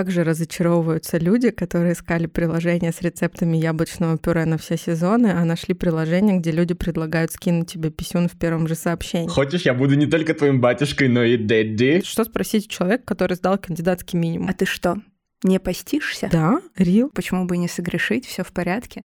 Также разочаровываются люди, которые искали приложение с рецептами яблочного пюре на все сезоны, а нашли приложение, где люди предлагают скинуть тебе писюн в первом же сообщении. Хочешь, я буду не только твоим батюшкой, но и дэдди? Что спросить у человека, который сдал кандидатский минимум? А ты что, не постишься? Да, Рил. Почему бы не согрешить? Все в порядке.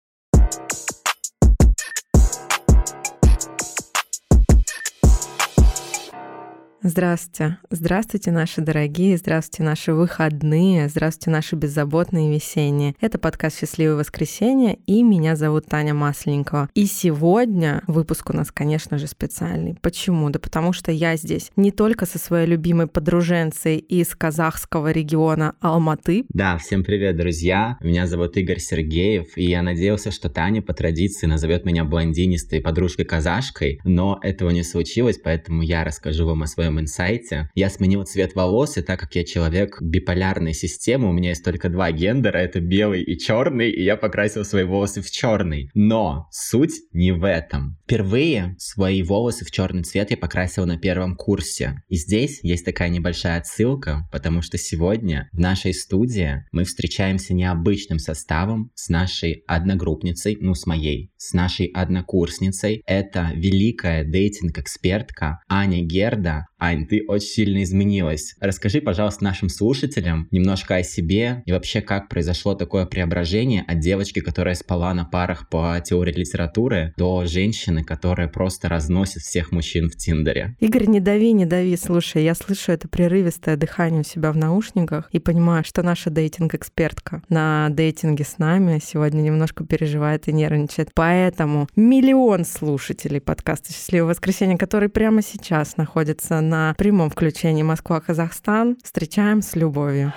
Здравствуйте. Здравствуйте, наши дорогие, здравствуйте, наши выходные, здравствуйте, наши беззаботные весенние. Это подкаст «Счастливое воскресенье», и меня зовут Таня Масленникова. И сегодня выпуск у нас, конечно же, специальный. Почему? Да потому что я здесь не только со своей любимой подруженцей из казахского региона Алматы. Да, всем привет, друзья. Меня зовут Игорь Сергеев, и я надеялся, что Таня по традиции назовет меня блондинистой подружкой-казашкой, но этого не случилось, поэтому я расскажу вам о своем своем инсайте. Я сменил цвет волос, и так как я человек биполярной системы, у меня есть только два гендера, это белый и черный, и я покрасил свои волосы в черный. Но суть не в этом. Впервые свои волосы в черный цвет я покрасил на первом курсе. И здесь есть такая небольшая отсылка, потому что сегодня в нашей студии мы встречаемся необычным составом с нашей одногруппницей, ну с моей, с нашей однокурсницей. Это великая дейтинг-экспертка Аня Герда, Ань, ты очень сильно изменилась. Расскажи, пожалуйста, нашим слушателям немножко о себе и вообще, как произошло такое преображение от девочки, которая спала на парах по теории литературы, до женщины, которая просто разносит всех мужчин в Тиндере. Игорь, не дави, не дави. Слушай, я слышу это прерывистое дыхание у себя в наушниках и понимаю, что наша дейтинг-экспертка на дейтинге с нами сегодня немножко переживает и нервничает. Поэтому миллион слушателей подкаста «Счастливое воскресенье», который прямо сейчас находится на прямом включении Москва-Казахстан. Встречаем с любовью.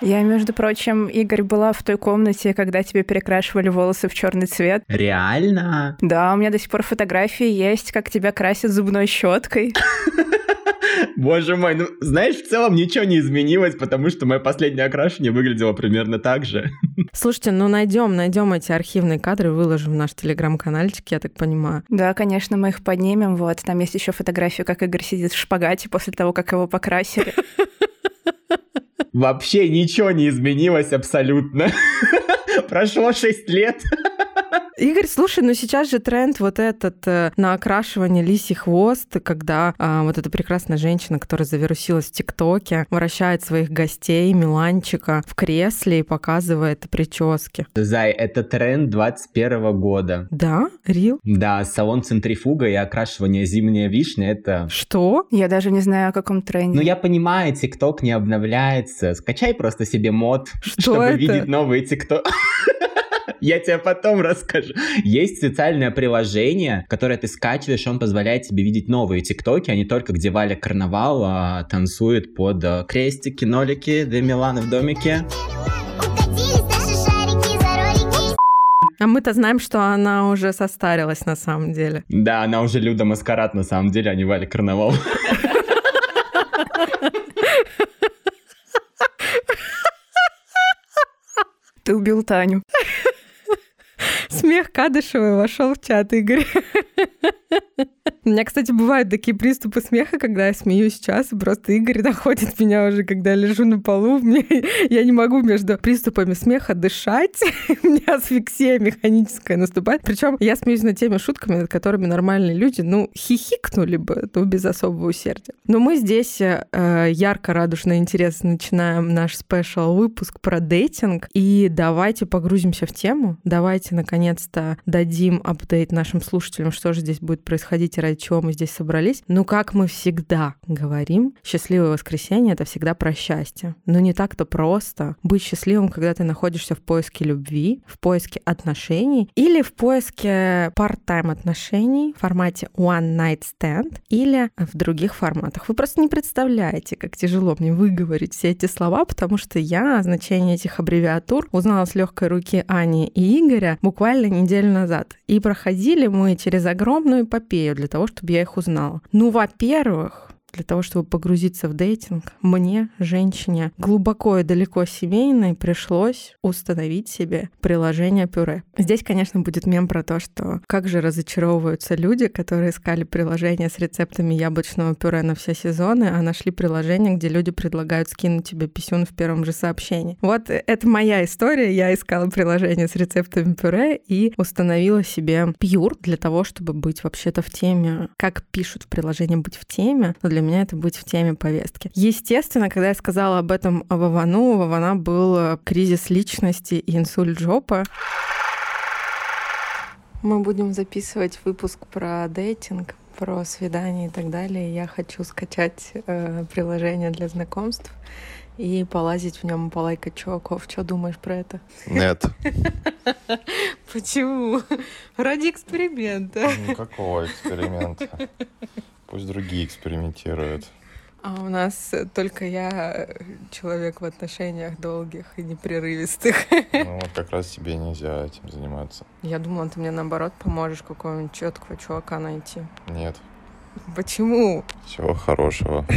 Я, между прочим, Игорь, была в той комнате, когда тебе перекрашивали волосы в черный цвет. Реально? Да, у меня до сих пор фотографии есть, как тебя красят зубной щеткой. Боже мой, ну знаешь, в целом ничего не изменилось, потому что мое последнее окрашивание выглядело примерно так же. Слушайте, ну найдем, найдем эти архивные кадры, выложим в наш телеграм-канальчик, я так понимаю. Да, конечно, мы их поднимем. Вот, там есть еще фотография, как Игорь сидит в шпагате после того, как его покрасили. Вообще ничего не изменилось абсолютно. Прошло 6 лет. Игорь, слушай, ну сейчас же тренд вот этот э, на окрашивание лисий хвост, когда э, вот эта прекрасная женщина, которая завирусилась в ТикТоке, вращает своих гостей, Миланчика, в кресле и показывает прически. Зай, это тренд 21 года. Да? Рил? Да, салон центрифуга и окрашивание зимняя вишня — это... Что? Я даже не знаю, о каком тренде. Ну, я понимаю, ТикТок не обновляется. Скачай просто себе мод, Что чтобы это? видеть новые ТикТок. Я тебе потом расскажу. Есть специальное приложение, которое ты скачиваешь, он позволяет тебе видеть новые тиктоки, а не только где Валя Карнавал а, танцует под а, крестики, нолики, две Миланы в домике. А мы-то знаем, что она уже состарилась на самом деле. Да, она уже Люда Маскарад на самом деле, а не Валя Карнавал. Ты убил Таню. Смех Кадышевой вошел в чат, Игорь. У меня, кстати, бывают такие приступы смеха, когда я смеюсь сейчас, и просто Игорь находит меня уже, когда я лежу на полу. Мне, я не могу между приступами смеха дышать. У меня асфиксия механическая наступает. Причем я смеюсь над теми шутками, над которыми нормальные люди, ну, хихикнули бы, ну, без особого усердия. Но мы здесь э, ярко, радужно, интересно начинаем наш спешл выпуск про дейтинг. И давайте погрузимся в тему. Давайте, наконец-то, дадим апдейт нашим слушателям, что же здесь будет происходить и ради чего мы здесь собрались. Ну, как мы всегда говорим, счастливое воскресенье — это всегда про счастье. Но не так-то просто быть счастливым, когда ты находишься в поиске любви, в поиске отношений или в поиске part-time отношений в формате one night stand или в других форматах. Вы просто не представляете, как тяжело мне выговорить все эти слова, потому что я значение этих аббревиатур узнала с легкой руки Ани и Игоря буквально неделю назад. И проходили мы через огромную эпопею для того, чтобы я их узнала. Ну, во-первых, для того, чтобы погрузиться в дейтинг, мне, женщине, глубоко и далеко семейной, пришлось установить себе приложение пюре. Здесь, конечно, будет мем про то, что как же разочаровываются люди, которые искали приложение с рецептами яблочного пюре на все сезоны, а нашли приложение, где люди предлагают скинуть тебе писюн в первом же сообщении. Вот это моя история. Я искала приложение с рецептами пюре и установила себе пьюр для того, чтобы быть вообще-то в теме, как пишут в приложении «Быть в теме», для меня это быть в теме повестки. Естественно, когда я сказала об этом Вовану, у Вована был кризис личности и инсульт жопы. Мы будем записывать выпуск про дейтинг, про свидания и так далее. Я хочу скачать э, приложение для знакомств и полазить в нем, полайкать чуваков. Что думаешь про это? Нет. Почему? Ради эксперимента. Ну какого эксперимента? Пусть другие экспериментируют. А у нас только я человек в отношениях долгих и непрерывистых. Ну вот как раз тебе нельзя этим заниматься. Я думала, ты мне наоборот поможешь какого-нибудь четкого чувака найти. Нет. Почему? Всего хорошего.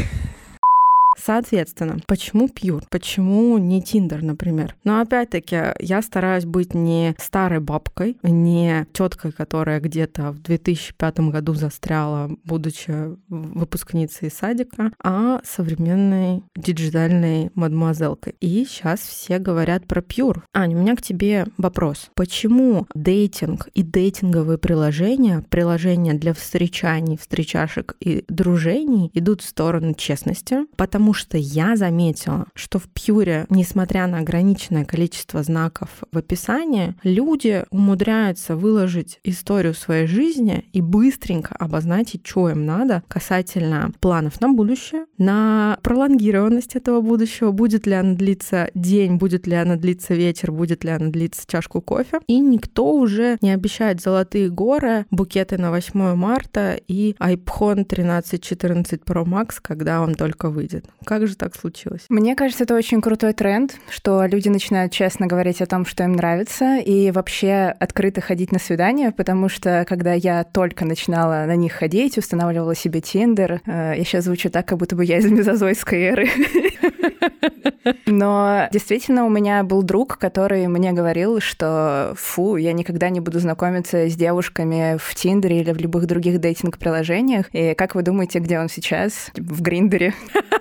Соответственно, почему Пьюр? Почему не Тиндер, например? Но опять-таки, я стараюсь быть не старой бабкой, не теткой, которая где-то в 2005 году застряла, будучи выпускницей садика, а современной диджитальной мадемуазелкой. И сейчас все говорят про Пьюр. Аня, у меня к тебе вопрос. Почему дейтинг и дейтинговые приложения, приложения для встречаний, встречашек и дружений идут в сторону честности? Потому потому что я заметила, что в Пьюре, несмотря на ограниченное количество знаков в описании, люди умудряются выложить историю своей жизни и быстренько обозначить, что им надо касательно планов на будущее, на пролонгированность этого будущего, будет ли она длиться день, будет ли она длиться вечер, будет ли она длиться чашку кофе. И никто уже не обещает золотые горы, букеты на 8 марта и iPhone 13-14 Pro Max, когда он только выйдет. Как же так случилось? Мне кажется, это очень крутой тренд, что люди начинают честно говорить о том, что им нравится, и вообще открыто ходить на свидания, потому что когда я только начинала на них ходить, устанавливала себе Тиндер, э, я сейчас звучу так, как будто бы я из мезозойской эры. Но действительно у меня был друг, который мне говорил, что фу, я никогда не буду знакомиться с девушками в Тиндере или в любых других дейтинг-приложениях. И как вы думаете, где он сейчас? В Гриндере.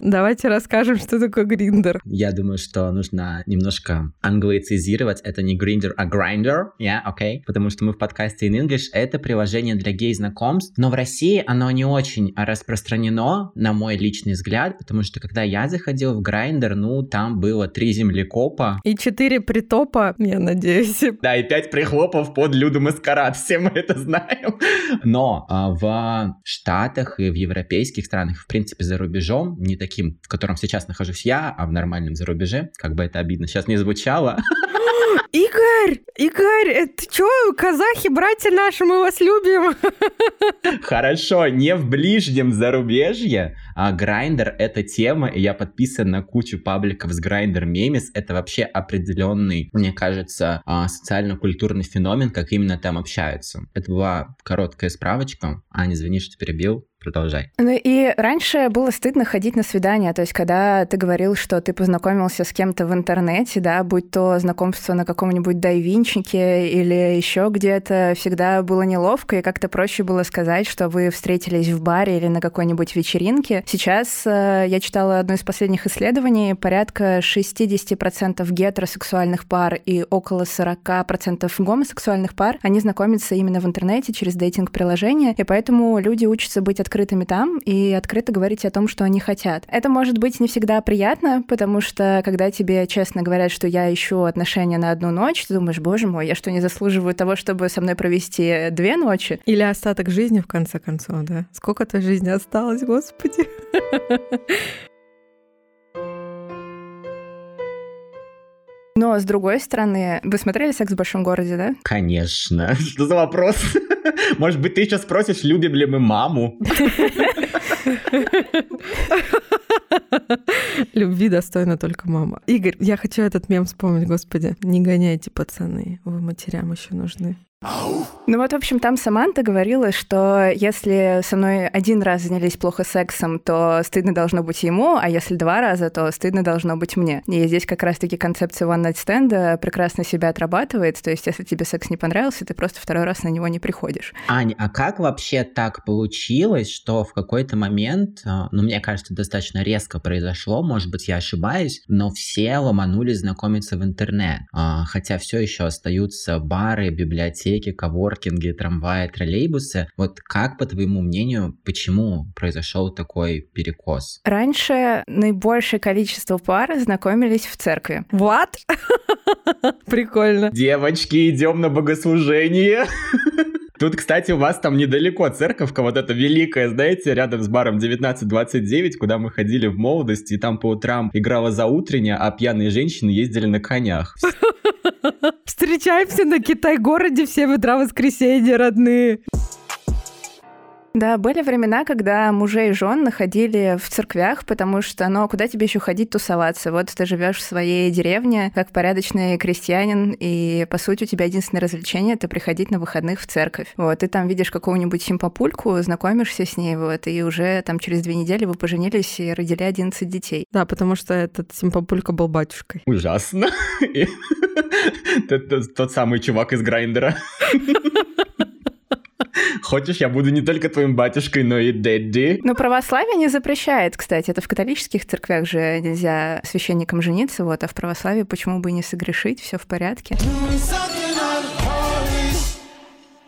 Давайте расскажем, что такое гриндер. Я думаю, что нужно немножко англоицизировать. Это не гриндер, а гриндер, yeah, окей? Okay? Потому что мы в подкасте In English. Это приложение для гей-знакомств, но в России оно не очень распространено, на мой личный взгляд, потому что когда я заходил в гриндер, ну, там было три землекопа. И четыре притопа, я надеюсь. Да, и пять прихлопов под Люду Маскарад, все мы это знаем. Но а, в Штатах и в европейских странах, в принципе, принципе, за рубежом, не таким, в котором сейчас нахожусь я, а в нормальном за рубеже, как бы это обидно сейчас не звучало. Игорь! Игорь, это чё, казахи, братья наши, мы вас любим. Хорошо, не в ближнем зарубежье, а Grindr — это тема, и я подписан на кучу пабликов с Grindr Memes. Это вообще определенный, мне кажется, а, социально-культурный феномен, как именно там общаются. Это была короткая справочка. Аня, извини, что перебил продолжай. Ну и раньше было стыдно ходить на свидания, то есть когда ты говорил, что ты познакомился с кем-то в интернете, да, будь то знакомство на каком-нибудь дайвинчике или еще где-то, всегда было неловко, и как-то проще было сказать, что вы встретились в баре или на какой-нибудь вечеринке. Сейчас э, я читала одно из последних исследований, порядка 60% гетеросексуальных пар и около 40% гомосексуальных пар, они знакомятся именно в интернете через дейтинг-приложения, и поэтому люди учатся быть открытыми там и открыто говорить о том, что они хотят. Это может быть не всегда приятно, потому что когда тебе честно говорят, что я ищу отношения на одну ночь, ты думаешь, боже мой, я что, не заслуживаю того, чтобы со мной провести две ночи? Или остаток жизни, в конце концов, да? Сколько-то жизни осталось, господи. Но, с другой стороны, вы смотрели «Секс в большом городе», да? Конечно. Что за вопрос? Может быть, ты сейчас спросишь, любим ли мы маму? Любви достойна только мама. Игорь, я хочу этот мем вспомнить, господи. Не гоняйте, пацаны. Вы матерям еще нужны. Ну вот, в общем, там Саманта говорила, что если со мной один раз занялись плохо сексом, то стыдно должно быть ему, а если два раза, то стыдно должно быть мне. И здесь как раз-таки концепция one night stand прекрасно себя отрабатывает. То есть, если тебе секс не понравился, ты просто второй раз на него не приходишь. Аня, а как вообще так получилось, что в какой-то момент, а, ну, мне кажется, достаточно резко произошло, может быть, я ошибаюсь, но все ломанулись знакомиться в интернет, А, хотя все еще остаются бары, библиотеки, коворкинги, трамваи, троллейбусы. Вот как, по твоему мнению, почему произошел такой перекос? Раньше наибольшее количество пар знакомились в церкви. What? Прикольно. Девочки, идем на богослужение. Тут, кстати, у вас там недалеко церковка, вот эта великая, знаете, рядом с баром 1929, куда мы ходили в молодости, и там по утрам играла заутренняя, а пьяные женщины ездили на конях. Встречаемся на Китай-городе все в утра воскресенья, родные. Да, были времена, когда мужей и жен находили в церквях, потому что, ну, а куда тебе еще ходить тусоваться? Вот ты живешь в своей деревне, как порядочный крестьянин, и, по сути, у тебя единственное развлечение — это приходить на выходных в церковь. Вот, ты там видишь какого-нибудь симпопульку, знакомишься с ней, вот, и уже там через две недели вы поженились и родили 11 детей. Да, потому что этот симпопулька был батюшкой. Ужасно. Тот самый чувак из Грайндера. Хочешь, я буду не только твоим батюшкой, но и дэдди? Но православие не запрещает, кстати. Это в католических церквях же нельзя священникам жениться, вот, а в православии почему бы и не согрешить, все в порядке.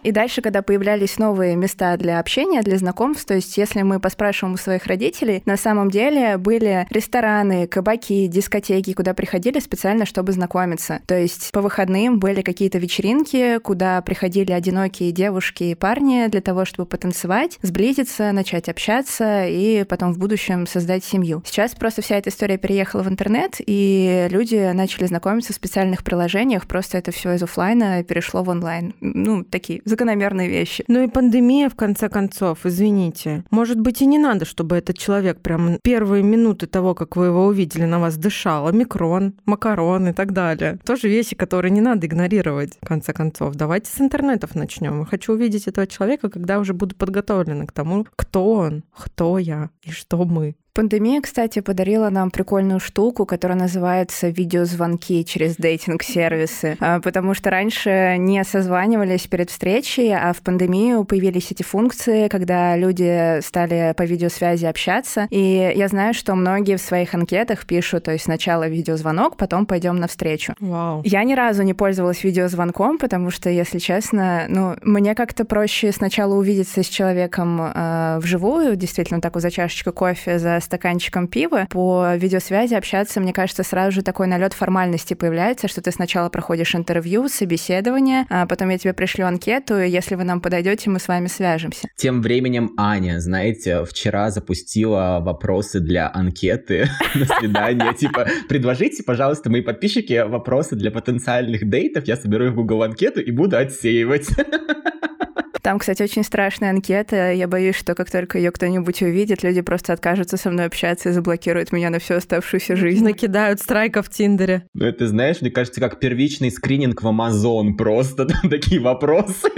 И дальше, когда появлялись новые места для общения, для знакомств, то есть если мы поспрашиваем у своих родителей, на самом деле были рестораны, кабаки, дискотеки, куда приходили специально, чтобы знакомиться. То есть по выходным были какие-то вечеринки, куда приходили одинокие девушки и парни для того, чтобы потанцевать, сблизиться, начать общаться и потом в будущем создать семью. Сейчас просто вся эта история переехала в интернет, и люди начали знакомиться в специальных приложениях, просто это все из оффлайна перешло в онлайн. Ну, такие закономерные вещи. Ну и пандемия, в конце концов, извините. Может быть, и не надо, чтобы этот человек прям первые минуты того, как вы его увидели, на вас дышал. Омикрон, макарон и так далее. Тоже вещи, которые не надо игнорировать, в конце концов. Давайте с интернетов начнем. Я хочу увидеть этого человека, когда уже буду подготовлена к тому, кто он, кто я и что мы. Пандемия, кстати, подарила нам прикольную штуку, которая называется видеозвонки через дейтинг-сервисы, А, потому что раньше не созванивались перед встречей, а в пандемию появились эти функции, когда люди стали по видеосвязи общаться. И я знаю, что многие в своих анкетах пишут, то есть сначала видеозвонок, потом пойдем на встречу. Вау. Я ни разу не пользовалась видеозвонком, потому что, если честно, ну, мне как-то проще сначала увидеться с человеком э, вживую, действительно, так вот за чашечкой кофе, за стаканчиком пива. По видеосвязи общаться, мне кажется, сразу же такой налет формальности появляется, что ты сначала проходишь интервью, собеседование, а потом я тебе пришлю анкету, и если вы нам подойдете, мы с вами свяжемся. Тем временем Аня, знаете, вчера запустила вопросы для анкеты на свидание. Типа, предложите, пожалуйста, мои подписчики вопросы для потенциальных дейтов. Я соберу их в Google анкету и буду отсеивать. Там, кстати, очень страшная анкета. Я боюсь, что как только ее кто-нибудь увидит, люди просто откажутся со мной общаться и заблокируют меня на всю оставшуюся жизнь. Накидают страйка в Тиндере. Ну, это, знаешь, мне кажется, как первичный скрининг в Amazon просто. Там такие вопросы.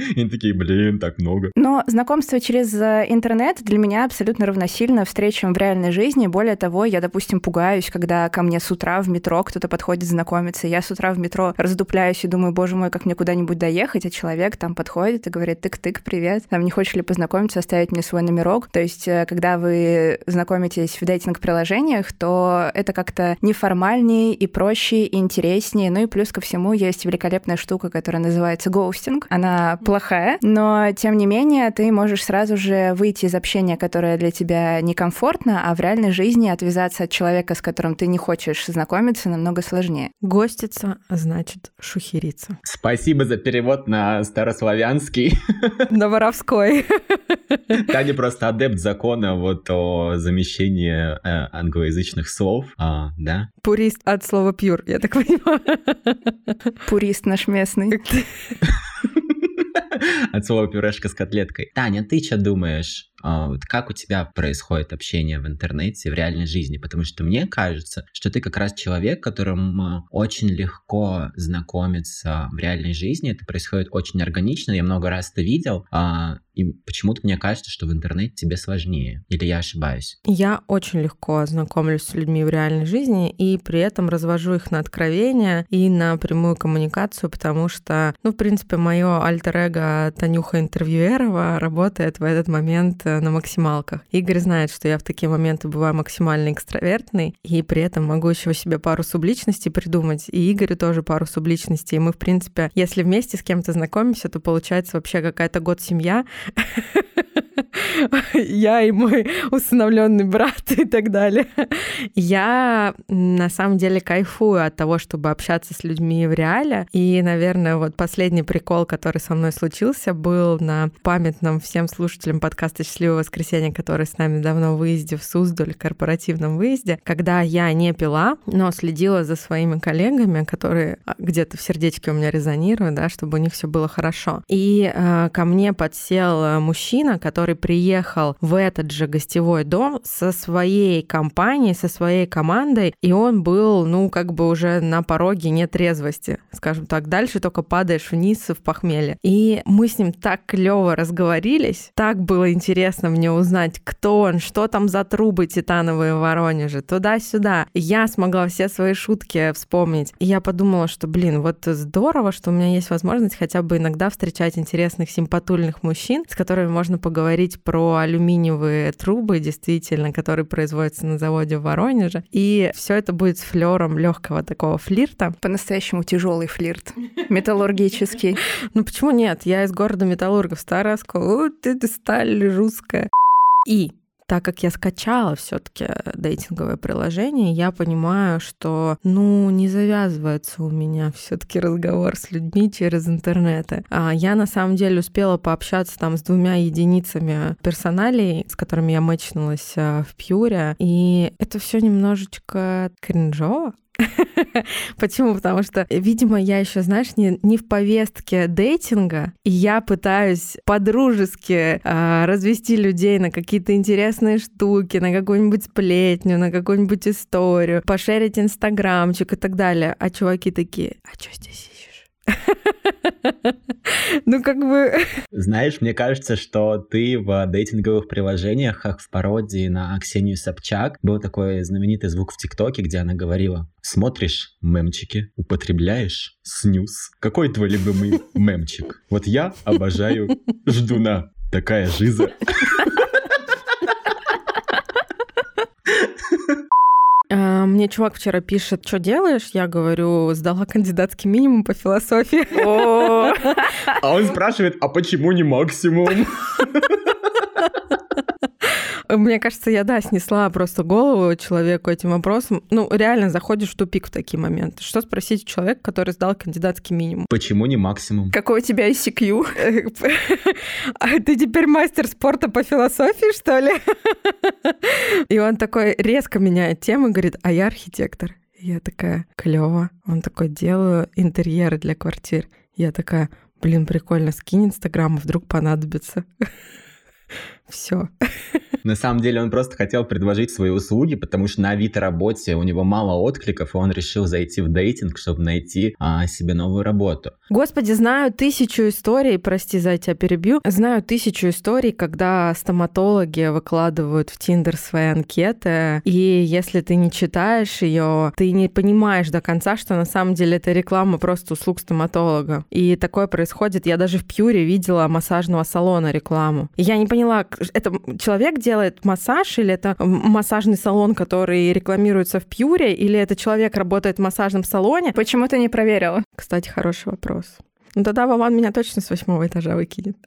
И они такие, блин, так много. Но знакомство через э, интернет для меня абсолютно равносильно встречам в реальной жизни. Более того, я, допустим, пугаюсь, когда ко мне с утра в метро кто-то подходит знакомиться. Я с утра в метро раздупляюсь и думаю, боже мой, как мне куда-нибудь доехать, а человек там подходит и говорит, тык-тык, привет, там не хочешь ли познакомиться, оставить мне свой номерок. То есть, э, когда вы знакомитесь в дейтинг-приложениях, то это как-то неформальнее и проще, и интереснее. Ну и плюс ко всему есть великолепная штука, которая называется гоустинг. Она плохая, но тем не менее ты можешь сразу же выйти из общения, которое для тебя некомфортно, а в реальной жизни отвязаться от человека, с которым ты не хочешь знакомиться, намного сложнее. Гостица, а значит шухериться. Спасибо за перевод на старославянский. На воровской. Таня просто адепт закона вот о замещении э, англоязычных слов, а, да? Пурист от слова пьюр, я так понимаю. Пурист наш местный. От слова пюрешка с котлеткой. Таня, ты что думаешь? А, вот как у тебя происходит общение в интернете, в реальной жизни? Потому что мне кажется, что ты как раз человек, которому очень легко знакомиться в реальной жизни. Это происходит очень органично. Я много раз это видел. а, И почему-то мне кажется, что в интернете тебе сложнее. Или я ошибаюсь? Я очень легко знакомлюсь с людьми в реальной жизни и при этом развожу их на откровения и на прямую коммуникацию, потому что, ну, в принципе, мое альтер-эго Танюха Интервьюерова работает в этот момент э, на максималках. Игорь знает, что я в такие моменты бываю максимально экстравертный, и при этом могу еще себе пару субличностей придумать, и Игорю тоже пару субличностей. И мы, в принципе, если вместе с кем-то знакомимся, то получается вообще какая-то год-семья. Я и мой усыновленный брат и так далее. Я на самом деле кайфую от того, чтобы общаться с людьми в реале. И, наверное, вот последний прикол, который со мной случился, был на памятном всем слушателям подкаста «Счастливое воскресенье», который с нами давно в выезде в Суздаль, корпоративном выезде, когда я не пила, но следила за своими коллегами, которые а, где-то в сердечке у меня резонируют, да, чтобы у них все было хорошо. И э, ко мне подсел э, мужчина, который приехал в этот же гостевой дом со своей компанией, со своей командой, и он был, ну, как бы уже на пороге нетрезвости, скажем так. Дальше только падаешь вниз в похмелье. И мы с ним так клево разговорились, так было интересно мне узнать, кто он, что там за трубы титановые в Воронеже, туда-сюда. Я смогла все свои шутки вспомнить. И я подумала, что, блин, вот здорово, что у меня есть возможность хотя бы иногда встречать интересных, симпатульных мужчин, с которыми можно поговорить про алюминиевые трубы, действительно, которые производятся на заводе в Воронеже. И все это будет с флером легкого такого флирта. По-настоящему тяжелый флирт. Металлургический. Ну почему нет? Я из города металлургов, старая оскол. Вот это сталь русская. И так как я скачала все-таки дейтинговое приложение, я понимаю, что, ну, не завязывается у меня все-таки разговор с людьми через интернеты. А я на самом деле успела пообщаться там с двумя единицами персоналей, с которыми я мэчнулась а, в Пьюре, и это все немножечко кринжово. Почему? Потому что, видимо, я еще, знаешь, не, не в повестке дейтинга, и я пытаюсь по-дружески э, развести людей на какие-то интересные штуки, на какую-нибудь сплетню, на какую-нибудь историю, пошерить инстаграмчик и так далее. А чуваки такие, а что здесь? Ну, как бы... Знаешь, мне кажется, что ты в дейтинговых приложениях, как в пародии на Ксению Собчак, был такой знаменитый звук в ТикТоке, где она говорила, смотришь мемчики, употребляешь снюс. Какой твой любимый мемчик? Вот я обожаю ждуна. Такая жиза. А, Мне чувак вчера пишет, что делаешь? Я говорю, сдала кандидатский минимум по философии. А он спрашивает, а почему не максимум? Мне кажется, я, да, снесла просто голову человеку этим вопросом. Ну, реально заходишь в тупик в такие моменты. Что спросить у человека, который сдал кандидатский минимум? Почему не максимум? Какой у тебя ICQ? А ты теперь мастер спорта по философии, что ли? И он такой резко меняет тему и говорит, а я архитектор. Я такая, клево. Он такой, делаю интерьеры для квартир. Я такая, блин, прикольно, скинь Инстаграм, а вдруг понадобится. Все. На самом деле он просто хотел предложить свои услуги, потому что на Авито работе у него мало откликов, и он решил зайти в дейтинг, чтобы найти а, себе новую работу. Господи, знаю тысячу историй, прости за тебя перебью, знаю тысячу историй, когда стоматологи выкладывают в Тиндер свои анкеты, и если ты не читаешь ее, ты не понимаешь до конца, что на самом деле это реклама просто услуг стоматолога. И такое происходит. Я даже в Пьюре видела массажного салона рекламу. И я не поняла, это человек делает массаж, или это массажный салон, который рекламируется в Пьюре, или это человек работает в массажном салоне. Почему ты не проверила? Кстати, хороший вопрос. Ну тогда Вован меня точно с восьмого этажа выкинет.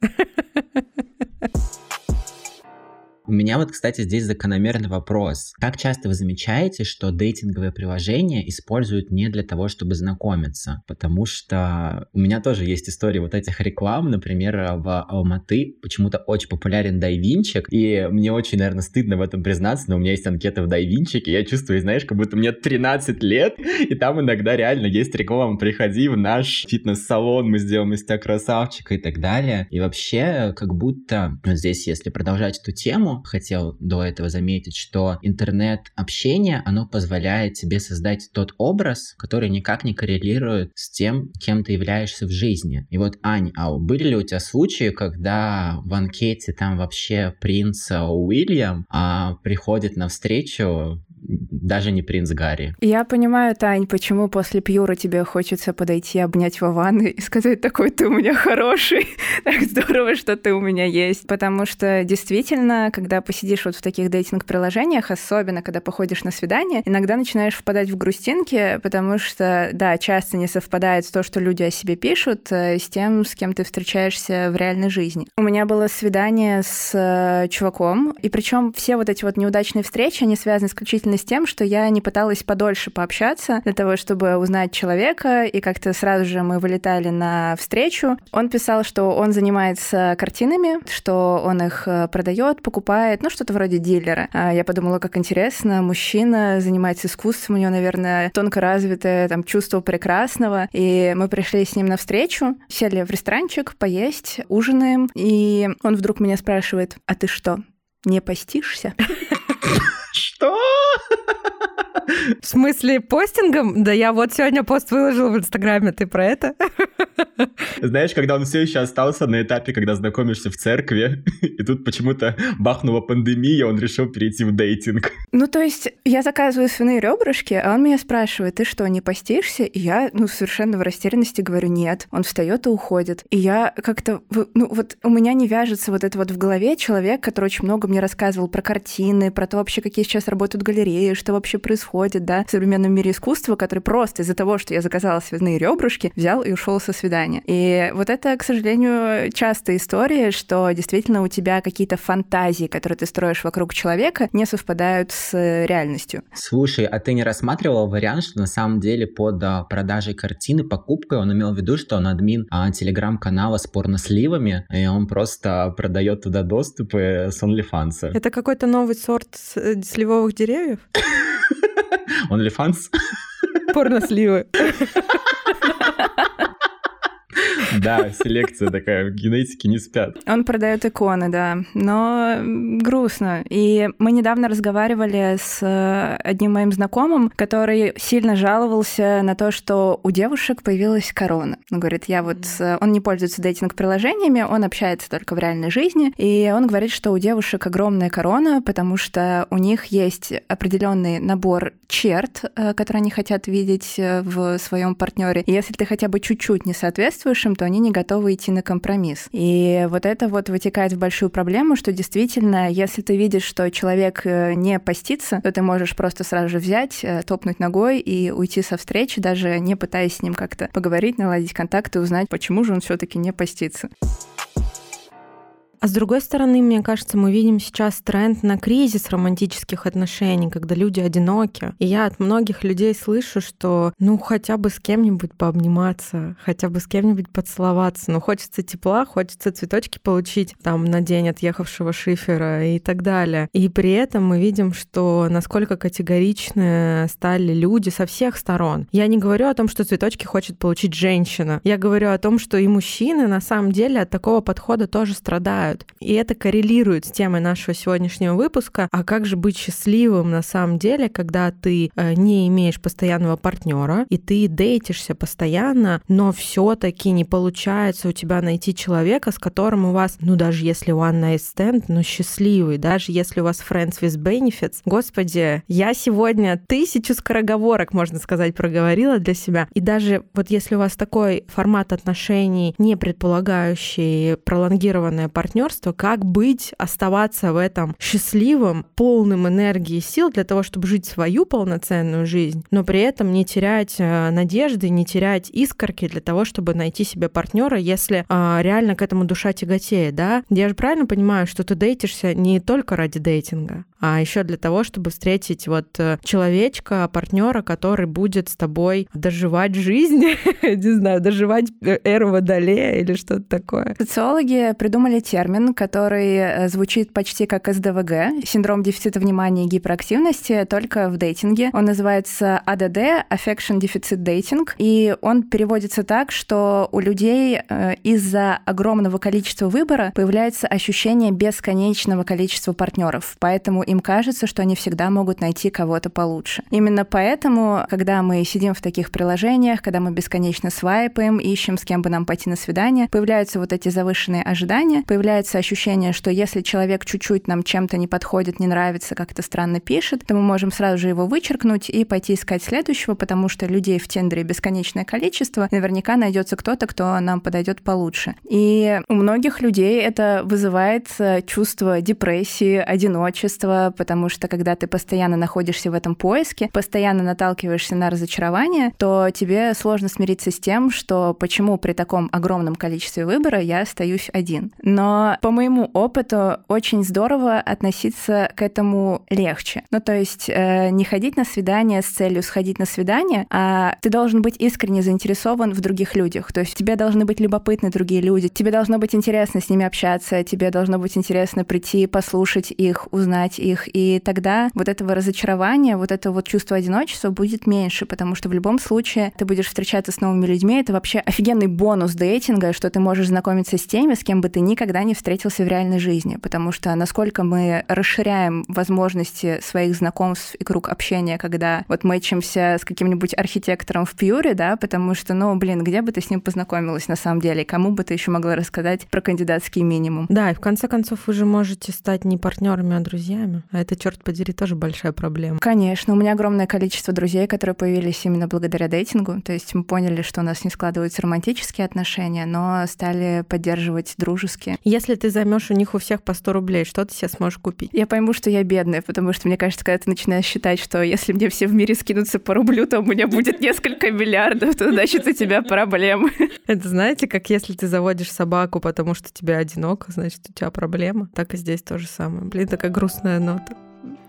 У меня вот, кстати, здесь закономерный вопрос. Как часто вы замечаете, что дейтинговые приложения используют не для того, чтобы знакомиться? Потому что у меня тоже есть история вот этих реклам. Например, в Алматы почему-то очень популярен дайвинчик, и мне очень, наверное, стыдно в этом признаться, но у меня есть анкета в дайвинчике, я чувствую, знаешь, как будто мне 13 лет, и там иногда реально есть реклама «Приходи в наш фитнес-салон, мы сделаем из тебя красавчика» и так далее. И вообще, как будто здесь, если продолжать эту тему, хотел до этого заметить, что интернет-общение, оно позволяет тебе создать тот образ, который никак не коррелирует с тем, кем ты являешься в жизни. И вот, Ань, а были ли у тебя случаи, когда в анкете там вообще принц Уильям а, приходит на встречу даже не принц Гарри. Я понимаю, Тань, почему после Пьюра тебе хочется подойти, обнять Вованы и сказать, такой ты у меня хороший, так здорово, что ты у меня есть. Потому что действительно, когда посидишь вот в таких дейтинг-приложениях, особенно когда походишь на свидание, иногда начинаешь впадать в грустинки, потому что, да, часто не совпадает то, что люди о себе пишут, э, с тем, с кем ты встречаешься в реальной жизни. У меня было свидание с э, чуваком, и причем все вот эти вот неудачные встречи, они связаны исключительно с тем, что я не пыталась подольше пообщаться для того, чтобы узнать человека, и как-то сразу же мы вылетали на встречу. Он писал, что он занимается картинами, что он их э, продает, покупает, ну, что-то вроде дилера. А я подумала, как интересно, мужчина занимается искусством, у него, наверное, тонко развитое там чувство прекрасного, и мы пришли с ним на встречу, сели в ресторанчик, поесть, ужинаем, и он вдруг меня спрашивает, а ты что, не постишься? Что? В смысле, постингом? Да я вот сегодня пост выложил в Инстаграме, ты про это? Знаешь, когда он все еще остался на этапе, когда знакомишься в церкви, и тут почему-то бахнула пандемия, он решил перейти в дейтинг. Ну, то есть я заказываю свиные ребрышки, а он меня спрашивает, ты что, не постишься? И я, ну, совершенно в растерянности говорю, нет. Он встает и уходит. И я как-то, ну, вот у меня не вяжется вот это вот в голове человек, который очень много мне рассказывал про картины, про то вообще, какие сейчас работают галереи, что вообще происходит, да, в современном мире искусства, который просто из-за того, что я заказала свиные ребрышки, взял и ушел со свидания. И вот это, к сожалению, частая история, что действительно у тебя какие-то фантазии, которые ты строишь вокруг человека, не совпадают с реальностью. Слушай, а ты не рассматривал вариант, что на самом деле под а, продажей картины, покупкой он имел в виду, что он админ а, телеграм-канала с порносливами, и он просто продает туда доступы с OnlyFans. Это какой-то новый сорт э, сливовых деревьев? OnlyFans? Порносливы. Да, селекция такая, в генетике не спят. Он продает иконы, да, но грустно. И мы недавно разговаривали с э, одним моим знакомым, который сильно жаловался на то, что у девушек появилась корона. Он говорит, я вот... Э, он не пользуется дейтинг-приложениями, он общается только в реальной жизни, и он говорит, что у девушек огромная корона, потому что у них есть определенный набор черт, э, которые они хотят видеть в своем партнере. И если ты хотя бы чуть-чуть не соответствуешь им, то они не готовы идти на компромисс. И вот это вот вытекает в большую проблему, что действительно, если ты видишь, что человек э, не постится, то ты можешь просто сразу же взять, э, топнуть ногой и уйти со встречи, даже не пытаясь с ним как-то поговорить, наладить контакт и узнать, почему же он все-таки не постится. А с другой стороны, мне кажется, мы видим сейчас тренд на кризис романтических отношений, когда люди одиноки. И я от многих людей слышу, что ну хотя бы с кем-нибудь пообниматься, хотя бы с кем-нибудь поцеловаться. Ну хочется тепла, хочется цветочки получить там на день отъехавшего шифера и так далее. И при этом мы видим, что насколько категоричны стали люди со всех сторон. Я не говорю о том, что цветочки хочет получить женщина. Я говорю о том, что и мужчины на самом деле от такого подхода тоже страдают помогают. И это коррелирует с темой нашего сегодняшнего выпуска. А как же быть счастливым на самом деле, когда ты э, не имеешь постоянного партнера, и ты дейтишься постоянно, но все-таки не получается у тебя найти человека, с которым у вас, ну даже если one night stand, но счастливый, даже если у вас friends with benefits. Господи, я сегодня тысячу скороговорок, можно сказать, проговорила для себя. И даже вот если у вас такой формат отношений, не предполагающий пролонгированное партнерство, партнерство, как быть, оставаться в этом счастливым, полным энергии и сил для того, чтобы жить свою полноценную жизнь, но при этом не терять э, надежды, не терять искорки для того, чтобы найти себе партнера, если а, реально к этому душа тяготеет, да? Я же правильно понимаю, что ты дейтишься не только ради дейтинга, а еще для того, чтобы встретить вот э, человечка, партнера, который будет с тобой доживать жизнь, не знаю, доживать э, эру Водолея или что-то такое. Социологи придумали термин, который э, звучит почти как СДВГ, синдром дефицита внимания и гиперактивности, только в дейтинге. Он называется АДД, Affection Deficit Dating, и он переводится так, что у людей из-за огромного количества выбора появляется ощущение бесконечного количества партнеров, поэтому им кажется, что они всегда могут найти кого-то получше. Именно поэтому, когда мы сидим в таких приложениях, когда мы бесконечно свайпаем, ищем, с кем бы нам пойти на свидание, появляются вот эти завышенные ожидания, появляется ощущение, что если человек чуть-чуть нам чем-то не подходит, не нравится, как-то странно пишет, то мы можем сразу же его вычеркнуть и пойти искать следующего, потому что людей в Тендере бесконечное количество, наверняка найдется кто-то, кто нам подойдет получше. И у многих людей это вызывает э, чувство депрессии, одиночества, потому что когда ты постоянно находишься в этом поиске, постоянно наталкиваешься на разочарование, то тебе сложно смириться с тем, что почему при таком огромном количестве выбора я остаюсь один. Но по моему опыту очень здорово относиться к этому легче. Ну, то есть э, не ходить на свидание с целью сходить на свидание, а ты должен быть искренне заинтересован в других людях. То есть тебе должны быть любопытны другие люди, тебе должно быть интересно с ними общаться, тебе должно быть интересно прийти, послушать их, узнать их, и тогда вот этого разочарования, вот это вот чувство одиночества будет меньше, потому что в любом случае ты будешь встречаться с новыми людьми, это вообще офигенный бонус дейтинга, что ты можешь знакомиться с теми, с кем бы ты никогда не встретился в реальной жизни, потому что насколько мы расширяем возможности своих знакомств и круг общения, когда вот мы мэчимся с каким-нибудь архитектором в Пьюре, да, потому что, ну, блин, где бы ты с ним познакомилась на самом деле, кому бы ты еще могла рассказать про кандидатский минимум? Да, и в конце концов вы же можете стать не партнерами, а друзьями. А это, черт подери, тоже большая проблема. Конечно, у меня огромное количество друзей, которые появились именно благодаря дейтингу. То есть мы поняли, что у нас не складываются романтические отношения, но стали поддерживать дружеские. Если ты займешь у них у всех по 100 рублей, что ты себе сможешь купить? Я пойму, что я бедная, потому что мне кажется, когда ты начинаешь считать, что если мне все в мире скинутся по рублю, то у меня будет несколько миллиардов, то значит у тебя проблемы. Это знаете, как если ты заводишь собаку, потому что тебе одиноко, значит у тебя проблема. Так и здесь то же самое. Блин, такая грустная нота.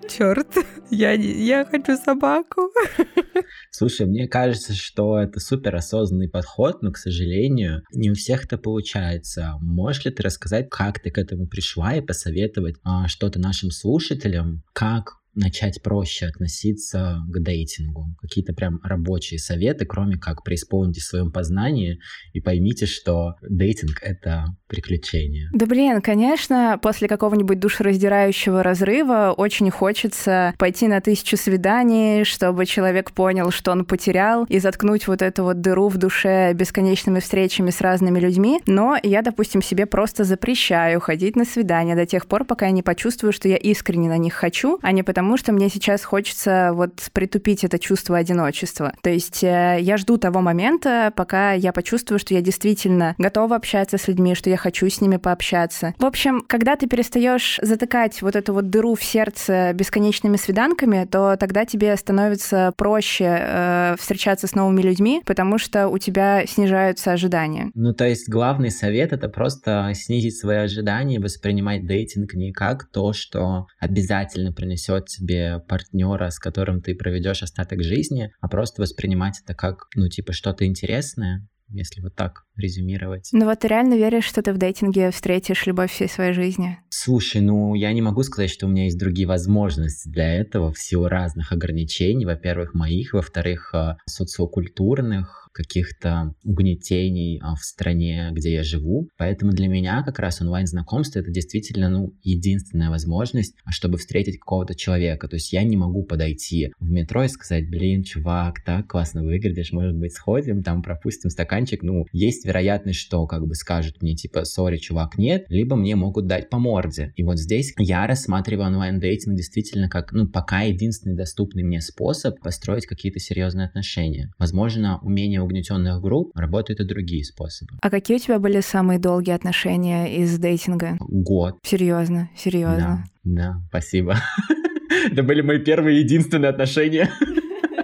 Черт, я, я хочу собаку. Слушай, мне кажется, что это супер осознанный подход, но, к сожалению, не у всех это получается. Можешь ли ты рассказать, как ты к этому пришла и посоветовать а, что-то нашим слушателям, как начать проще относиться к дейтингу? Какие-то прям рабочие советы, кроме как преисполните в своем познании и поймите, что дейтинг — это приключение. Да блин, конечно, после какого-нибудь душераздирающего разрыва очень хочется пойти на тысячу свиданий, чтобы человек понял, что он потерял, и заткнуть вот эту вот дыру в душе бесконечными встречами с разными людьми. Но я, допустим, себе просто запрещаю ходить на свидания до тех пор, пока я не почувствую, что я искренне на них хочу, а не потому, потому что мне сейчас хочется вот притупить это чувство одиночества. То есть э, я жду того момента, пока я почувствую, что я действительно готова общаться с людьми, что я хочу с ними пообщаться. В общем, когда ты перестаешь затыкать вот эту вот дыру в сердце бесконечными свиданками, то тогда тебе становится проще э, встречаться с новыми людьми, потому что у тебя снижаются ожидания. Ну, то есть главный совет — это просто снизить свои ожидания и воспринимать дейтинг не как то, что обязательно принесет себе партнера, с которым ты проведешь остаток жизни, а просто воспринимать это как, ну, типа, что-то интересное, если вот так резюмировать. Ну вот ты реально веришь, что ты в дейтинге встретишь любовь всей своей жизни? Слушай, ну я не могу сказать, что у меня есть другие возможности для этого в силу разных ограничений. Во-первых, моих, во-вторых, э, социокультурных, каких-то угнетений а, в стране, где я живу. Поэтому для меня как раз онлайн-знакомство это действительно, ну, единственная возможность, чтобы встретить какого-то человека. То есть я не могу подойти в метро и сказать, блин, чувак, так классно выглядишь, может быть, сходим, там пропустим стаканчик. Ну, есть вероятность, что как бы скажут мне, типа, сори, чувак, нет, либо мне могут дать по морде. И вот здесь я рассматриваю онлайн-дейтинг действительно как, ну, пока единственный доступный мне способ построить какие-то серьезные отношения. Возможно, умение угнетенных групп работают и другие способы. А какие у тебя были самые долгие отношения из дейтинга? Год. Серьезно, серьезно. Да, да, спасибо. Это были мои первые и единственные отношения.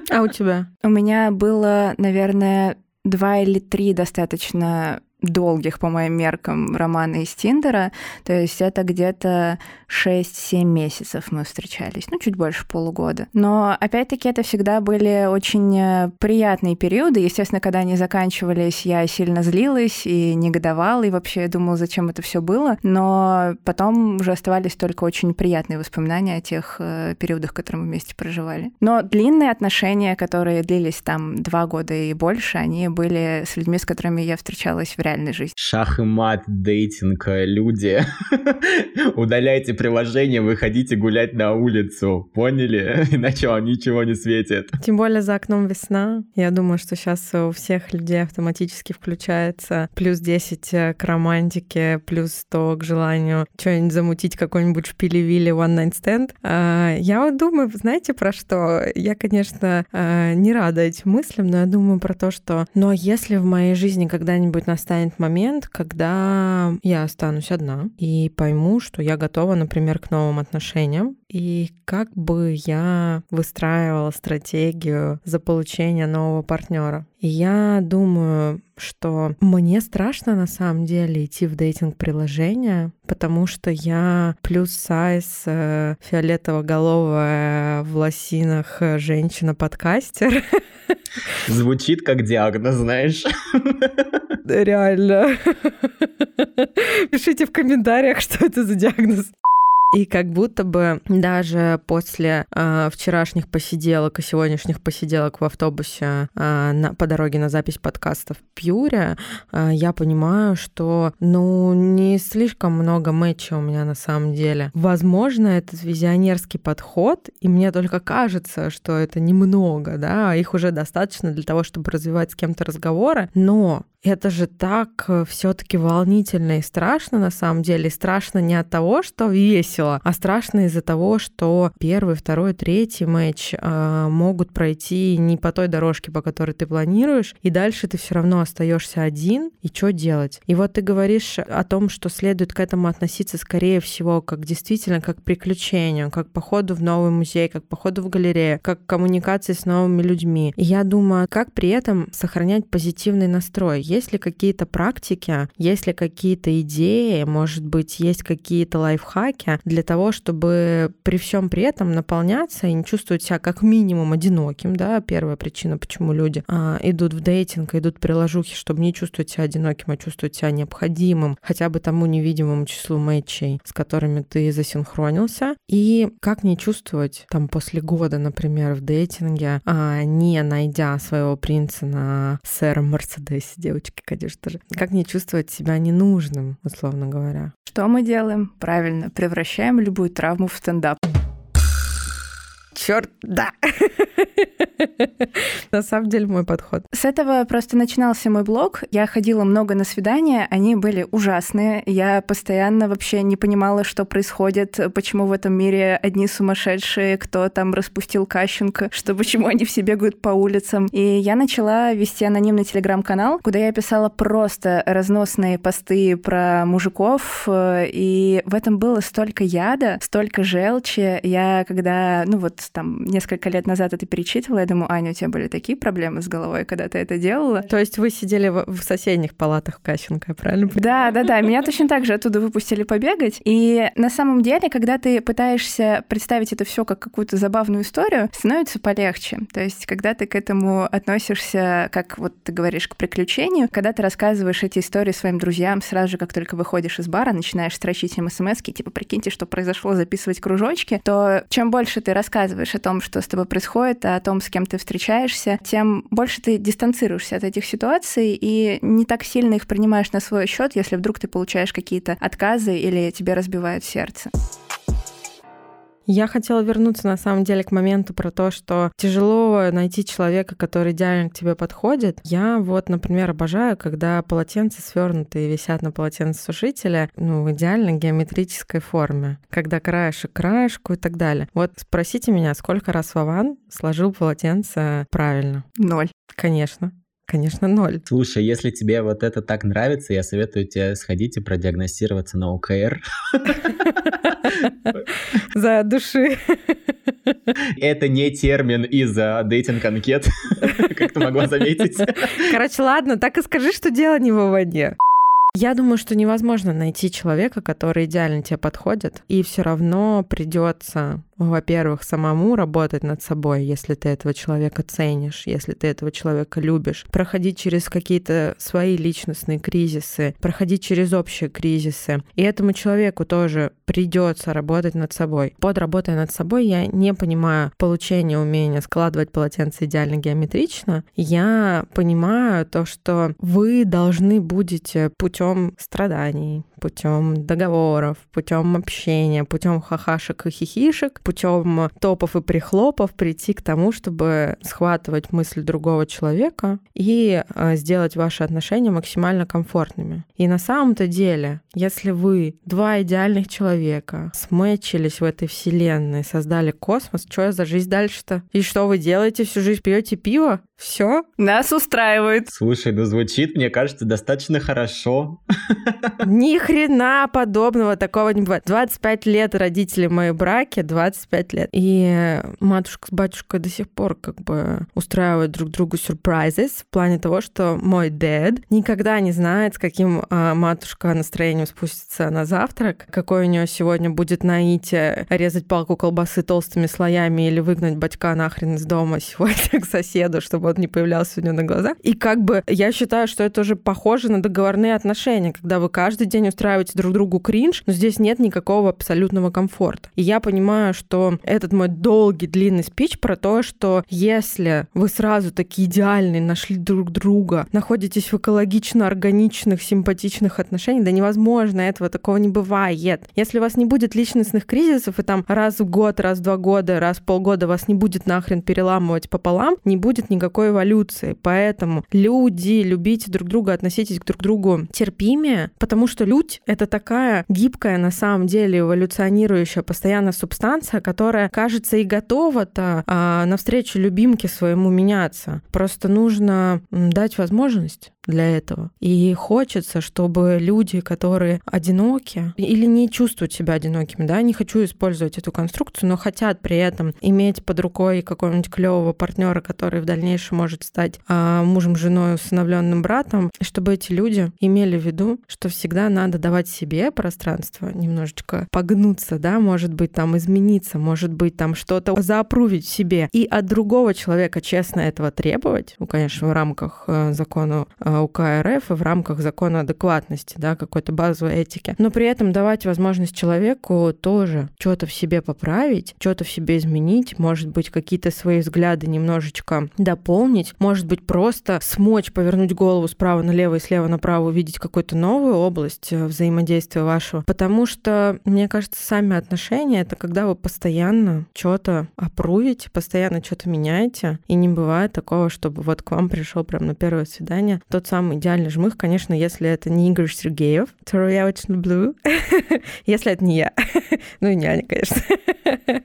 А у тебя? У меня было, наверное, два или три достаточно долгих, по моим меркам, романа из Тиндера. То есть это где-то 6-7 месяцев мы встречались, ну, чуть больше полугода. Но, опять-таки, это всегда были очень э, приятные периоды. Естественно, когда они заканчивались, я сильно злилась и негодовала, и вообще думала, зачем это все было. Но потом уже оставались только очень приятные воспоминания о тех э, периодах, которые мы вместе проживали. Но длинные отношения, которые длились там два года и больше, они были с людьми, с которыми я встречалась в реальной жизни. Шах и мат, дейтинг, э, люди. Удаляйте приложение, выходите гулять на улицу. Поняли? Иначе вам ничего не светит. Тем более за окном весна. Я думаю, что сейчас у всех людей автоматически включается плюс 10 э, к романтике, плюс 100 к желанию что-нибудь замутить, какой-нибудь шпили-вилли one night stand. А, Я вот думаю, знаете, про что? Я, конечно, э, не рада этим мыслям, но я думаю про то, что а если в моей жизни когда-нибудь настанет момент, когда я останусь одна и пойму, что я готова, например, к новым отношениям, и как бы я выстраивала стратегию за получение нового партнера. Я думаю, что мне страшно на самом деле идти в дейтинг-приложение, потому что я плюс сайз э, фиолетово-головая в лосинах э, женщина-подкастер. Звучит как диагноз, знаешь. Реально. Пишите в комментариях, что это за диагноз. И как будто бы даже после э, вчерашних посиделок и сегодняшних посиделок в автобусе э, на, по дороге на запись подкаста в Пьюре, э, я понимаю, что ну не слишком много матчей у меня на самом деле. Возможно, этот визионерский подход, и мне только кажется, что это немного, да, их уже достаточно для того, чтобы развивать с кем-то разговоры, но это же так все-таки волнительно и страшно на самом деле. Страшно не от того, что весело, а страшно из-за того, что первый, второй, третий матч э, могут пройти не по той дорожке, по которой ты планируешь, и дальше ты все равно остаешься один, и что делать? И вот ты говоришь о том, что следует к этому относиться, скорее всего, как действительно как приключению, как походу в новый музей, как походу в галерею, как коммуникации с новыми людьми. И я думаю, как при этом сохранять позитивный настрой? Есть ли какие-то практики, есть ли какие-то идеи, может быть, есть какие-то лайфхаки для того, чтобы при всем при этом наполняться и не чувствовать себя как минимум одиноким, да, первая причина, почему люди а, идут в дейтинг, идут приложухи, чтобы не чувствовать себя одиноким, а чувствовать себя необходимым, хотя бы тому невидимому числу матчей, с которыми ты засинхронился, и как не чувствовать там после года, например, в дейтинге, а, не найдя своего принца на сэром Мерседесе, девочки, конечно же, как не чувствовать себя ненужным, условно говоря. Что мы делаем? Правильно, превращаем любую травму в стендап. Черт, да. На самом деле мой подход. С этого просто начинался мой блог. Я ходила много на свидания, они были ужасные. Я постоянно вообще не понимала, что происходит, почему в этом мире одни сумасшедшие, кто там распустил Кащенко, что почему они все бегают по улицам. И я начала вести анонимный телеграм-канал, куда я писала просто разносные посты про мужиков, и в этом было столько яда, столько желчи. Я когда, ну вот там несколько лет назад это перечитывала, я думаю, Аня, у тебя были такие проблемы с головой, когда ты это делала? То есть вы сидели в, соседних палатах Кащенко, я правильно Да, да, да. Меня точно так же оттуда выпустили побегать. И на самом деле, когда ты пытаешься представить это все как какую-то забавную историю, становится полегче. То есть, когда ты к этому относишься, как вот ты говоришь, к приключению, когда ты рассказываешь эти истории своим друзьям сразу же, как только выходишь из бара, начинаешь строчить им смс типа, прикиньте, что произошло, записывать кружочки, то чем больше ты рассказываешь о том, что с тобой происходит, о том, с кем ты встречаешься, тем больше ты дистанцируешься от этих ситуаций и не так сильно их принимаешь на свой счет, если вдруг ты получаешь какие-то отказы или тебе разбивают сердце. Я хотела вернуться на самом деле к моменту про то, что тяжело найти человека, который идеально к тебе подходит. Я вот, например, обожаю, когда полотенца свернутые висят на полотенцесушителе, ну, в идеально геометрической форме, когда краешек краешку и так далее. Вот спросите меня, сколько раз Вован сложил полотенце правильно? Ноль. Конечно. Конечно, ноль. Слушай, если тебе вот это так нравится, я советую тебе сходить и продиагностироваться на ОКР. За души. Это не термин из дейтинг-анкет, как ты могла заметить. Короче, ладно, так и скажи, что дело не в Воване. Я думаю, что невозможно найти человека, который идеально тебе подходит, и все равно придется во-первых, самому работать над собой, если ты этого человека ценишь, если ты этого человека любишь, проходить через какие-то свои личностные кризисы, проходить через общие кризисы. И этому человеку тоже придется работать над собой. Под работой над собой я не понимаю получение умения складывать полотенце идеально геометрично. Я понимаю то, что вы должны будете путем страданий, путем договоров, путем общения, путем хахашек и хихишек, путем топов и прихлопов прийти к тому, чтобы схватывать мысль другого человека и а, сделать ваши отношения максимально комфортными. И на самом-то деле, если вы два идеальных человека сметчились в этой вселенной, создали космос, что за жизнь дальше-то? И что вы делаете всю жизнь? Пьете пиво? Все? Нас устраивает. Слушай, ну звучит, мне кажется, достаточно хорошо. Ни хрена подобного такого не бывает. 25 лет родители мои браки, 25 лет. И матушка с батюшкой до сих пор как бы устраивают друг другу сюрпризы в плане того, что мой дед никогда не знает, с каким а, матушка настроением спустится на завтрак, какой у нее сегодня будет наитие резать палку колбасы толстыми слоями или выгнать батька нахрен из дома сегодня к соседу, чтобы он не появлялся у нее на глазах. И как бы я считаю, что это уже похоже на договорные отношения, когда вы каждый день устраиваете друг другу кринж, но здесь нет никакого абсолютного комфорта. И я понимаю, что этот мой долгий, длинный спич про то, что если вы сразу такие идеальные, нашли друг друга, находитесь в экологично органичных, симпатичных отношениях, да невозможно, этого такого не бывает. Если у вас не будет личностных кризисов, и там раз в год, раз в два года, раз в полгода вас не будет нахрен переламывать пополам, не будет никакой эволюции. Поэтому люди, любите друг друга, относитесь к друг другу терпимее, потому что людь — это такая гибкая, на самом деле, эволюционирующая постоянно субстанция, которая, кажется, и готова-то а, навстречу любимке своему меняться. Просто нужно дать возможность для этого. И хочется, чтобы люди, которые одиноки или не чувствуют себя одинокими, да, не хочу использовать эту конструкцию, но хотят при этом иметь под рукой какого-нибудь клевого партнера, который в дальнейшем может стать а, мужем, женой, усыновленным братом, чтобы эти люди имели в виду, что всегда надо давать себе пространство, немножечко погнуться, да, может быть, там измениться, может быть, там что-то заопрувить себе, и от другого человека честно этого требовать, ну, конечно, в рамках э, закона э, УК РФ и в рамках закона адекватности, да, какой-то базовой этики, но при этом давать возможность человеку тоже что-то в себе поправить, что-то в себе изменить, может быть, какие-то свои взгляды немножечко дополнить, может быть, просто смочь повернуть голову справа налево и слева направо, увидеть какую-то новую область э, взаимодействия вашего. Потому что, мне кажется, сами отношения — это когда вы постоянно что-то опрувите, постоянно что-то меняете, и не бывает такого, чтобы вот к вам пришел прям на первое свидание тот самый идеальный жмых, конечно, если это не Игорь Сергеев, которого я очень люблю, если это не я. ну и не Аня, конечно.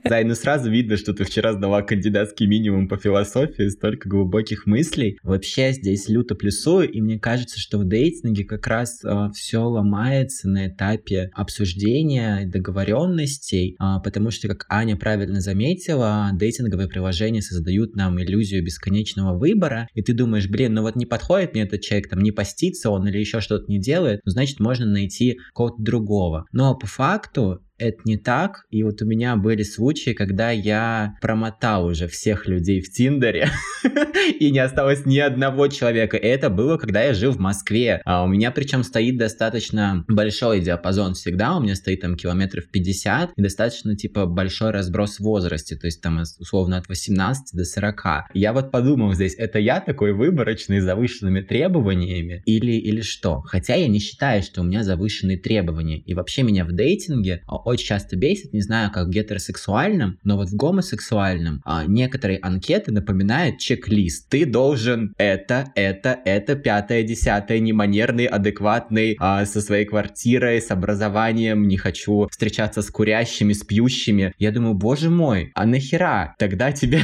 Да, и ну сразу видно, что ты вчера сдала кандидатский минимум по философии, столько глубоких мыслей. Вообще здесь люто плюсую, и мне кажется, что в дейтинге как раз э, а, все ломается на этапе обсуждения договоренностей, э, потому что, как Аня правильно заметила, дейтинговые приложения создают нам иллюзию бесконечного выбора, и ты думаешь, блин, ну вот не подходит мне этот человек, там не постится он или еще что-то не делает, ну значит можно найти кого-то другого. Но по факту это не так. И вот у меня были случаи, когда я промотал уже всех людей в Тиндере, и не осталось ни одного человека. И это было, когда я жил в Москве. А у меня причем стоит достаточно большой диапазон всегда. У меня стоит там километров 50 и достаточно типа большой разброс в возрасте. То есть там условно от 18 до 40. Я вот подумал здесь, это я такой выборочный с завышенными требованиями или, или что? Хотя я не считаю, что у меня завышенные требования. И вообще меня в дейтинге очень часто бесит, не знаю, как в гетеросексуальном, но вот в гомосексуальном а, некоторые анкеты напоминают чек-лист. Ты должен это, это, это, пятое, десятое, неманерный, адекватный, а, со своей квартирой, с образованием, не хочу встречаться с курящими, с пьющими. Я думаю, боже мой, а нахера? Тогда тебе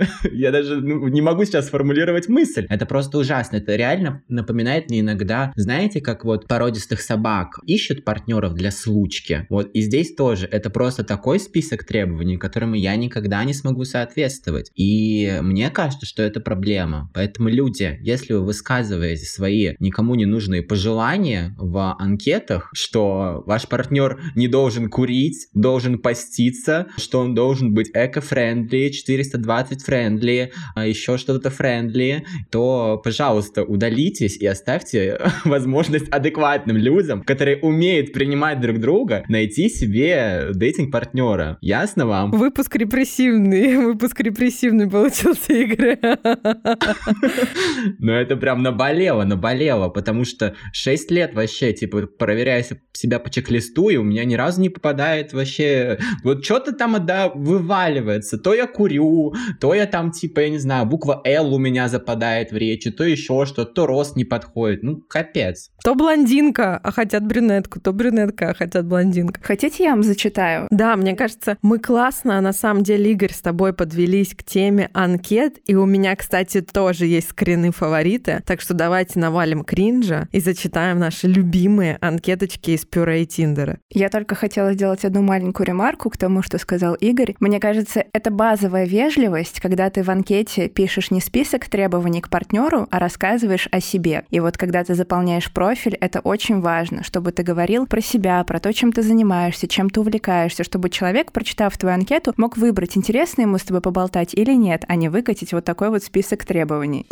Я даже ну, не могу сейчас сформулировать мысль. Это просто ужасно. Это реально напоминает мне иногда, знаете, как вот породистых собак ищут партнеров для случки. Вот и здесь тоже. Это просто такой список требований, которым я никогда не смогу соответствовать. И мне кажется, что это проблема. Поэтому люди, если вы высказываете свои никому не нужные пожелания в анкетах, что ваш партнер не должен курить, должен поститься, что он должен быть eco-friendly, 420 friendly, а еще что-то friendly, то, пожалуйста, удалитесь и оставьте возможность адекватным людям, которые умеют принимать друг друга, найти себе дейтинг-партнера. Ясно вам? Выпуск репрессивный, выпуск репрессивный получился, Игорь. Но это прям наболело, наболело, потому что 6 лет вообще, типа, проверяя себя по чек-листу, и у меня ни разу не попадает вообще... Вот что-то там, да, вываливается. То я курю, то я там, типа, я не знаю, буква L у меня западает в речи, то еще что-то, то рост не подходит. Ну, капец. То блондинка, а хотят брюнетку, то брюнетка, а хотят блондинка. Хотите, я вам зачитаю? Да, мне кажется, мы классно, на самом деле, Игорь, с тобой подвелись к теме анкет, и у меня, кстати, тоже есть скрины фавориты, так что давайте навалим кринжа и зачитаем наши любимые анкеточки из пюре и Тиндера. Я только хотела сделать одну маленькую ремарку к тому, что сказал Игорь. Мне кажется, это базовая вежливость, когда ты в анкете пишешь не список требований к партнеру, а рассказываешь о себе. И вот когда ты заполняешь профиль, это очень важно, чтобы ты говорил про себя, про то, чем ты занимаешься, чем ты увлекаешься, чтобы человек, прочитав твою анкету, мог выбрать, интересно ему с тобой поболтать или нет, а не выкатить вот такой вот список требований.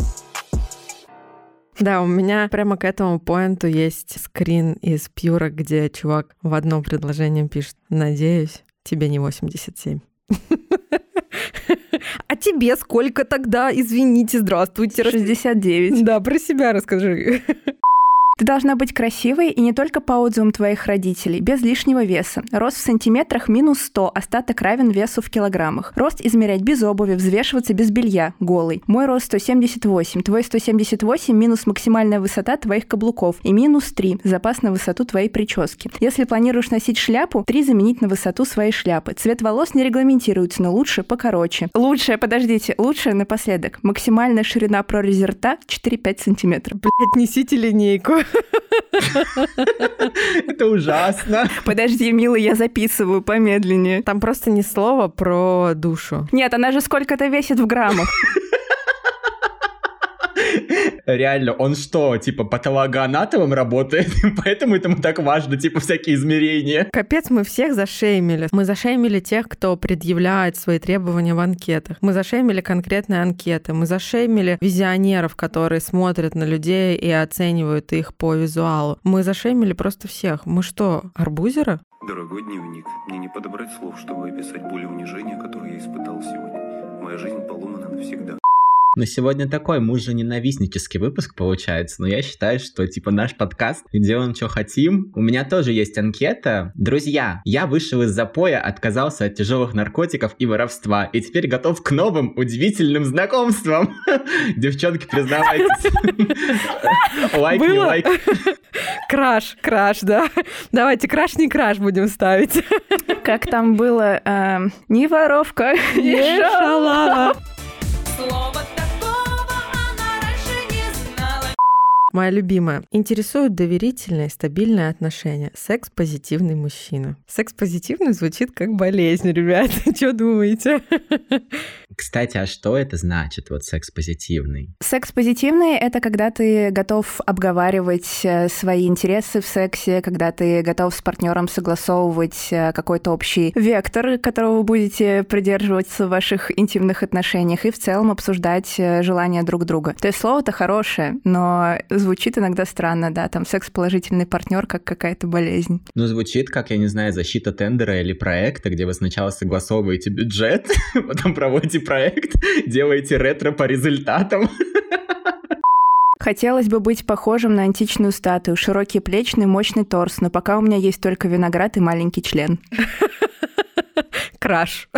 Да, у меня прямо к этому поинту есть скрин из Пьюра, где чувак в одном предложении пишет «Надеюсь, тебе не 87». А тебе сколько тогда? Извините, здравствуйте. 69. Да, про себя расскажи. Ты должна быть красивой и не только по отзывам твоих родителей, без лишнего веса. Рост в сантиметрах минус 100, остаток равен весу в килограммах. Рост измерять без обуви, взвешиваться без белья, голый. Мой рост 178, твой 178 минус максимальная высота твоих каблуков и минус 3, запас на высоту твоей прически. Если планируешь носить шляпу, 3 заменить на высоту своей шляпы. Цвет волос не регламентируется, но лучше покороче. Лучшее, подождите, лучшее напоследок. Максимальная ширина прорези рта 4-5 сантиметров. Блять, несите линейку. Это ужасно. Подожди, милый, я записываю помедленнее. Там просто ни слова про душу. Нет, она же сколько-то весит в граммах. Реально, он что, типа патологоанатомом работает? Поэтому этому так важно, типа, всякие измерения. Капец, мы всех зашеймили. Мы зашеймили тех, кто предъявляет свои требования в анкетах. Мы зашеймили конкретные анкеты. Мы зашеймили визионеров, которые смотрят на людей и оценивают их по визуалу. Мы зашеймили просто всех. Мы что, арбузеры? Дорогой дневник, мне не подобрать слов, чтобы описать боль и унижение, которое я испытал сегодня. Моя жизнь поломана навсегда. Но сегодня такой мужа-ненавистнический выпуск получается, но я считаю, что типа наш подкаст и делаем, что хотим. У меня тоже есть анкета. Друзья, я вышел из запоя, отказался от тяжелых наркотиков и воровства, и теперь готов к новым удивительным знакомствам. Девчонки, признавайтесь. Лайк, не лайк. Краш, краш, да. Давайте краш, не краш будем ставить. Как там было? эм, не воровка, не шалава. Шалава. Моя любимая. Интересуют доверительные, стабильные отношения. Секс-позитивный мужчина. Секс-позитивный звучит как болезнь, ребят. Что думаете? Кстати, а что это значит, вот секс-позитивный? Секс-позитивный — это когда ты готов обговаривать э, свои интересы в сексе, когда ты готов с партнером согласовывать э, какой-то общий вектор, которого вы будете придерживаться в ваших интимных отношениях, и в целом обсуждать э, желания друг друга. То есть слово-то хорошее, но звучит иногда странно, да, там секс-положительный партнер как какая-то болезнь. Ну, звучит как, я не знаю, защита тендера или проекта, где вы сначала согласовываете бюджет, потом проводите проект, делаете ретро по результатам. Хотелось бы быть похожим на античную статую, широкий плечный, мощный торс, но пока у меня есть только виноград и маленький член. Краш.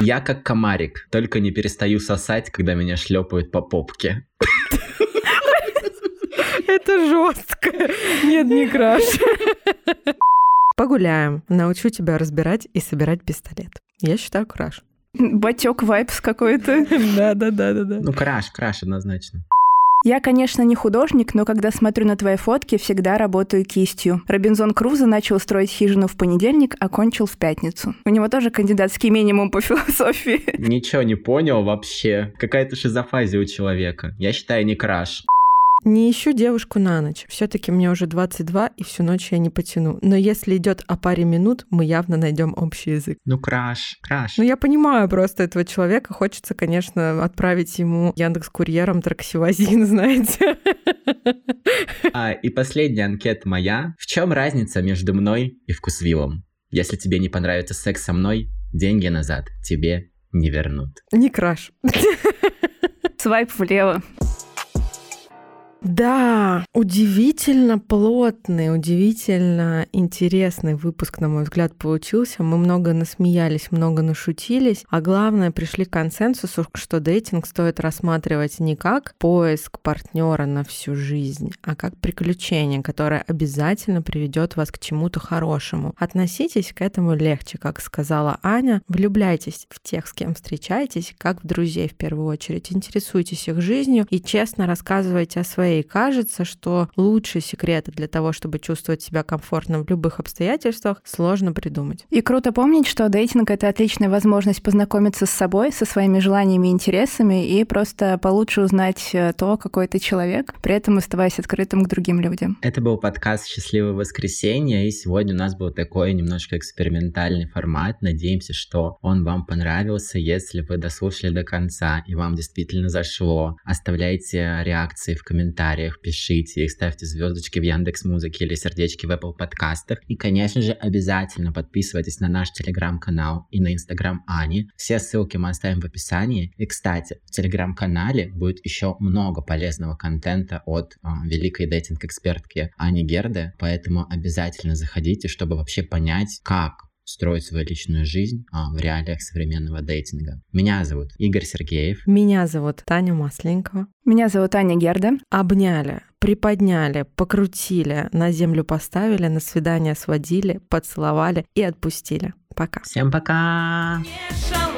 Я как комарик, только не перестаю сосать, когда меня шлепают по попке. Это жестко. Нет, не краш. Погуляем. Научу тебя разбирать и собирать пистолет. Я считаю краш. Батек vibes какой-то. Да-да-да-да-да. Ну, краш, краш однозначно. Я, конечно, не художник, но когда смотрю на твои фотки, всегда работаю кистью. Робинзон Крузо начал строить хижину в понедельник, а кончил в пятницу. У него тоже кандидатский минимум по философии. Ничего не понял вообще. Какая-то шизофазия у человека. Я считаю, не краш. Не ищу девушку на ночь. Все-таки мне уже 22, и всю ночь я не потяну. Но если идет о паре минут, мы явно найдем общий язык. Ну, краш, краш. Ну, я понимаю просто этого человека. Хочется, конечно, отправить ему Яндекс Курьером траксивазин, знаете. А, и последняя анкета моя. В чем разница между мной и вкусвиллом? Если тебе не понравится секс со мной, деньги назад тебе не вернут. Не краш. Свайп влево. Да, удивительно плотный, удивительно интересный выпуск, на мой взгляд, получился. Мы много насмеялись, много нашутились, а главное, пришли к консенсусу, что дейтинг стоит рассматривать не как поиск партнера на всю жизнь, а как приключение, которое обязательно приведет вас к чему-то хорошему. Относитесь к этому легче, как сказала Аня. Влюбляйтесь в тех, с кем встречаетесь, как в друзей в первую очередь. Интересуйтесь их жизнью и честно рассказывайте о своей и кажется, что лучшие секреты для того, чтобы чувствовать себя комфортно в любых обстоятельствах, сложно придумать. И круто помнить, что дейтинг — это отличная возможность познакомиться с собой, со своими желаниями и интересами и просто получше узнать э, то, какой ты человек, при этом оставаясь открытым к другим людям. Это был подкаст «Счастливое воскресенье», и сегодня у нас был такой немножко экспериментальный формат. Надеемся, что он вам понравился. Если вы дослушали до конца и вам действительно зашло, оставляйте реакции в комментариях, пишите их, ставьте звездочки в Яндекс Музыке или сердечки в Apple подкастах. И, конечно же, обязательно подписывайтесь на наш телеграм-канал и на инстаграм Ани. Все ссылки мы оставим в описании. И, кстати, в телеграм-канале будет еще много полезного контента от э, великой дейтинг-экспертки Ани Герде, поэтому обязательно заходите, чтобы вообще понять, как строить свою личную жизнь а, в реалиях современного дейтинга. Меня зовут Игорь Сергеев. Меня зовут Таня Масленникова. Меня зовут Аня Герда. Обняли, приподняли, покрутили, на землю поставили, на свидание сводили, поцеловали и отпустили. Пока. Всем пока! Не.